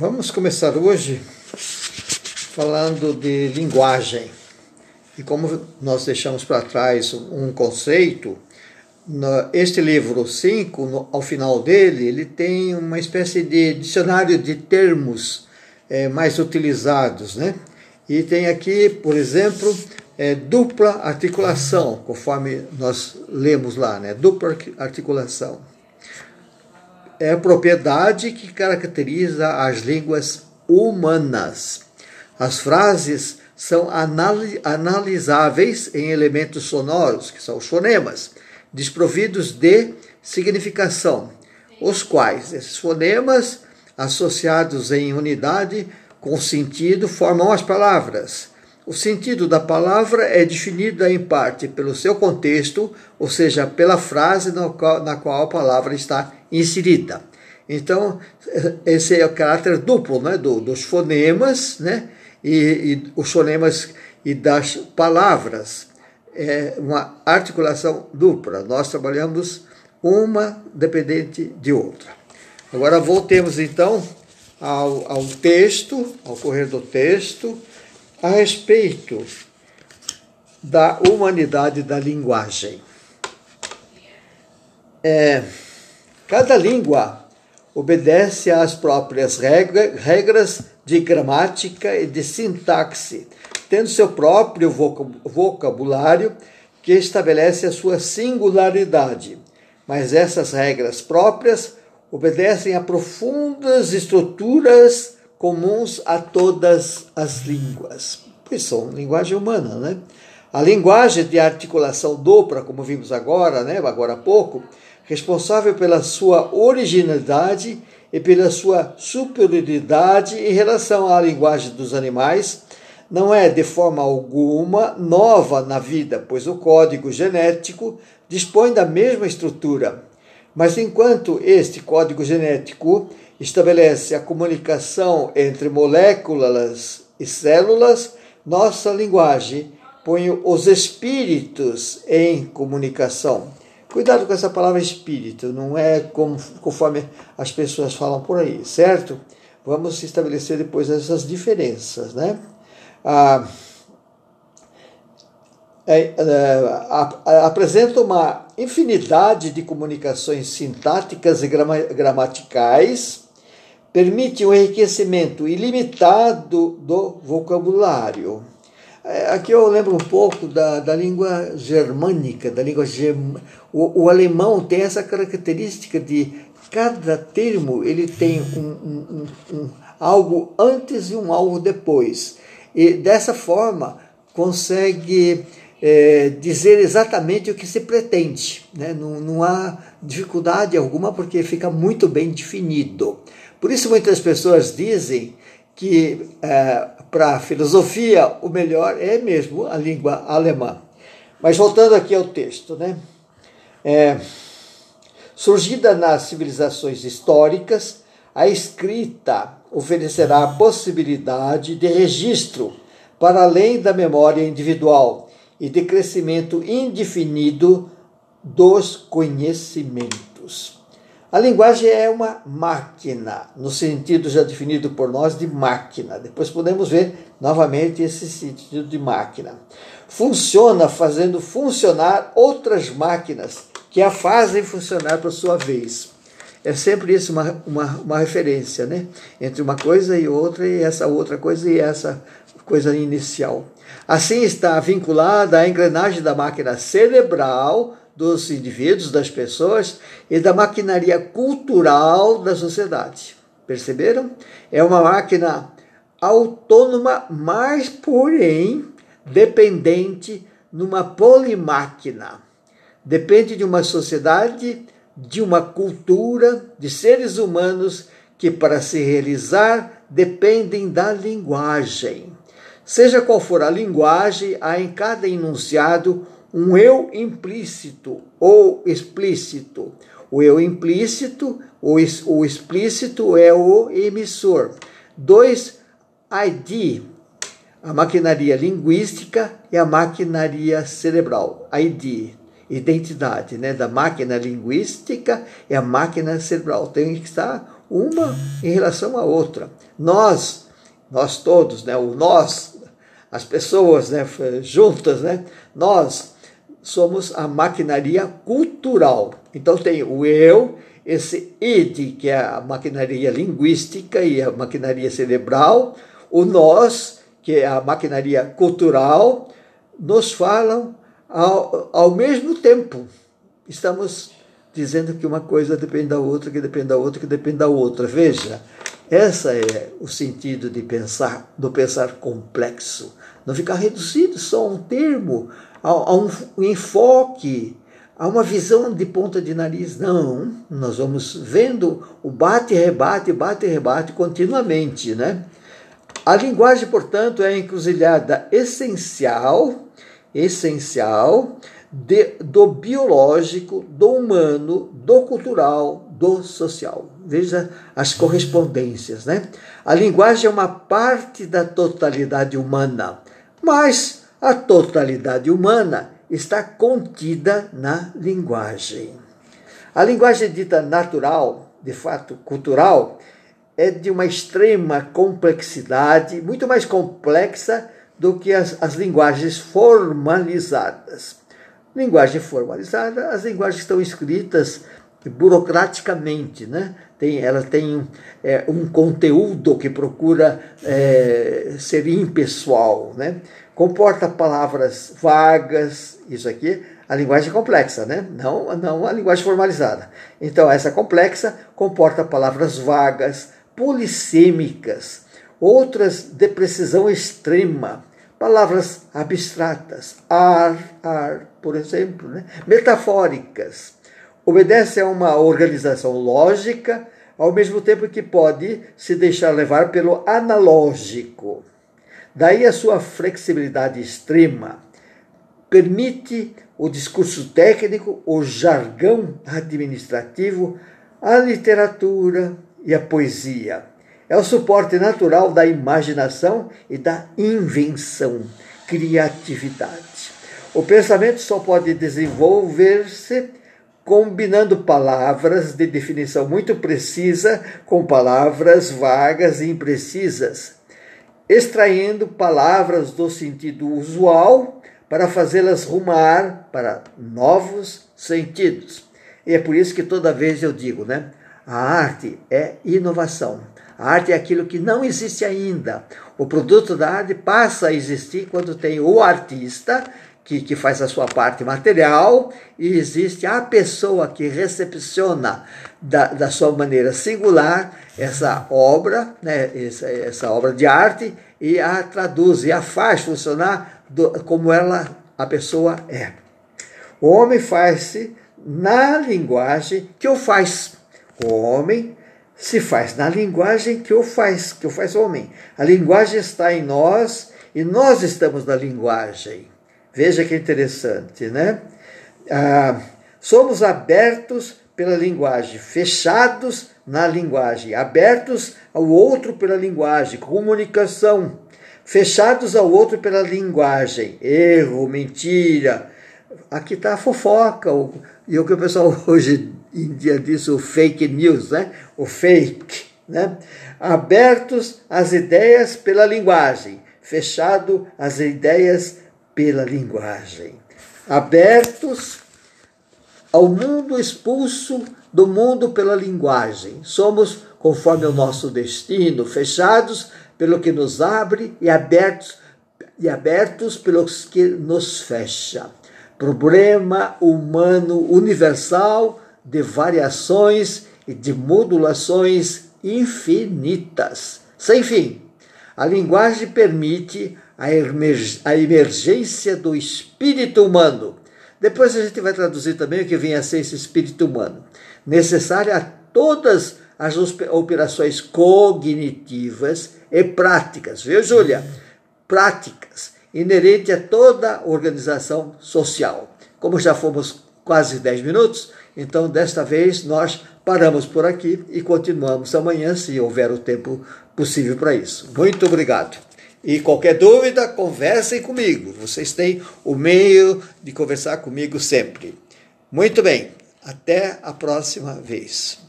Vamos começar hoje falando de linguagem. E como nós deixamos para trás um conceito, este livro 5, ao final dele, ele tem uma espécie de dicionário de termos é, mais utilizados, né? E tem aqui, por exemplo, é, dupla articulação, conforme nós lemos lá, né? Dupla articulação é a propriedade que caracteriza as línguas humanas. As frases são analisáveis em elementos sonoros, que são os fonemas, desprovidos de significação, os quais esses fonemas, associados em unidade com sentido, formam as palavras. O sentido da palavra é definido em parte pelo seu contexto, ou seja, pela frase na qual a palavra está inserida. Então, esse é o caráter duplo né, do, dos fonemas, né, e, e os fonemas e das palavras. É uma articulação dupla. Nós trabalhamos uma dependente de outra. Agora voltemos então ao, ao texto, ao correr do texto, a respeito da humanidade da linguagem. É, Cada língua obedece às próprias regra, regras de gramática e de sintaxe, tendo seu próprio vocabulário que estabelece a sua singularidade. Mas essas regras próprias obedecem a profundas estruturas comuns a todas as línguas, pois são linguagem humana, né? A linguagem de articulação dupla, como vimos agora, né, agora há pouco, responsável pela sua originalidade e pela sua superioridade em relação à linguagem dos animais, não é de forma alguma nova na vida, pois o código genético dispõe da mesma estrutura. Mas enquanto este código genético estabelece a comunicação entre moléculas e células, nossa linguagem põe os espíritos em comunicação. Cuidado com essa palavra espírito, não é como, conforme as pessoas falam por aí, certo? Vamos estabelecer depois essas diferenças, né? Ah, é, é, apresenta uma infinidade de comunicações sintáticas e gramaticais, permite um enriquecimento ilimitado do vocabulário é, aqui eu lembro um pouco da, da língua germânica, da língua germ... o, o alemão tem essa característica de cada termo ele tem um, um, um, um, algo antes e um algo depois. E dessa forma consegue é, dizer exatamente o que se pretende. Né? Não, não há dificuldade alguma porque fica muito bem definido. Por isso muitas pessoas dizem que é, para a filosofia o melhor é mesmo a língua alemã. Mas voltando aqui ao texto, né? É, surgida nas civilizações históricas, a escrita oferecerá a possibilidade de registro para além da memória individual e de crescimento indefinido dos conhecimentos. A linguagem é uma máquina, no sentido já definido por nós de máquina. Depois podemos ver novamente esse sentido de máquina. Funciona fazendo funcionar outras máquinas que a fazem funcionar por sua vez. É sempre isso uma, uma, uma referência, né? Entre uma coisa e outra, e essa outra coisa e essa coisa inicial. Assim está vinculada a engrenagem da máquina cerebral dos indivíduos, das pessoas e da maquinaria cultural da sociedade. Perceberam? É uma máquina autônoma, mas porém dependente numa polimáquina. Depende de uma sociedade, de uma cultura, de seres humanos que para se realizar dependem da linguagem. Seja qual for a linguagem, há em cada enunciado um eu implícito ou explícito. O eu implícito, o, o explícito é o emissor. Dois, ID, a maquinaria linguística e a maquinaria cerebral. ID, identidade né, da máquina linguística e a máquina cerebral. Tem que estar uma em relação à outra. Nós, nós todos, né, o nós, as pessoas né, juntas, né, nós somos a maquinaria cultural. Então tem o eu, esse id, que é a maquinaria linguística e a maquinaria cerebral, o nós, que é a maquinaria cultural, nos falam ao, ao mesmo tempo. Estamos dizendo que uma coisa depende da outra, que depende da outra, que depende da outra. Veja, essa é o sentido de pensar, do pensar complexo. Não ficar reduzido só a um termo, a, a um, um enfoque, a uma visão de ponta de nariz. Não, nós vamos vendo o bate-rebate, bate-rebate continuamente, né? A linguagem, portanto, é a encruzilhada essencial, essencial de, do biológico, do humano, do cultural, do social. Veja as correspondências, né? A linguagem é uma parte da totalidade humana, mas a totalidade humana está contida na linguagem. A linguagem dita natural, de fato cultural, é de uma extrema complexidade, muito mais complexa do que as, as linguagens formalizadas. Linguagem formalizada, as linguagens estão escritas burocraticamente, né? Tem, ela tem é, um conteúdo que procura é, ser impessoal, né? Comporta palavras vagas, isso aqui, a linguagem é complexa, né? Não, não a linguagem formalizada. Então, essa complexa comporta palavras vagas, polissêmicas, outras de precisão extrema, palavras abstratas, ar, ar, por exemplo, né? metafóricas. Obedece a uma organização lógica, ao mesmo tempo que pode se deixar levar pelo analógico. Daí a sua flexibilidade extrema. Permite o discurso técnico, o jargão administrativo, a literatura e a poesia é o suporte natural da imaginação e da invenção, criatividade. O pensamento só pode desenvolver-se combinando palavras de definição muito precisa com palavras vagas e imprecisas, extraindo palavras do sentido usual para fazê-las rumar para novos sentidos. E é por isso que toda vez eu digo, né? A arte é inovação. A arte é aquilo que não existe ainda. O produto da arte passa a existir quando tem o artista, que, que faz a sua parte material, e existe a pessoa que recepciona da, da sua maneira singular essa obra, né, essa, essa obra de arte, e a traduz e a faz funcionar do, como ela, a pessoa é. O homem faz-se na linguagem que o faz. O homem se faz na linguagem que o faz, que o faz homem. A linguagem está em nós e nós estamos na linguagem. Veja que interessante, né? Ah, somos abertos pela linguagem, fechados na linguagem, abertos ao outro pela linguagem, comunicação, fechados ao outro pela linguagem, erro, mentira. Aqui está a fofoca, e o que o pessoal hoje em dia disso, o fake news, né? o fake. Né? Abertos às ideias pela linguagem, fechado às ideias pela linguagem. Abertos ao mundo expulso do mundo pela linguagem. Somos conforme o nosso destino, fechados pelo que nos abre e abertos e abertos pelos que nos fecha. Problema humano universal de variações e de modulações infinitas, sem fim. A linguagem permite a emergência do espírito humano. Depois a gente vai traduzir também o que vem a ser esse espírito humano, necessário a todas as operações cognitivas e práticas, viu, Júlia? Práticas, inerente a toda organização social. Como já fomos quase 10 minutos, então desta vez nós paramos por aqui e continuamos amanhã, se houver o tempo possível para isso. Muito obrigado. E qualquer dúvida, conversem comigo. Vocês têm o meio de conversar comigo sempre. Muito bem, até a próxima vez.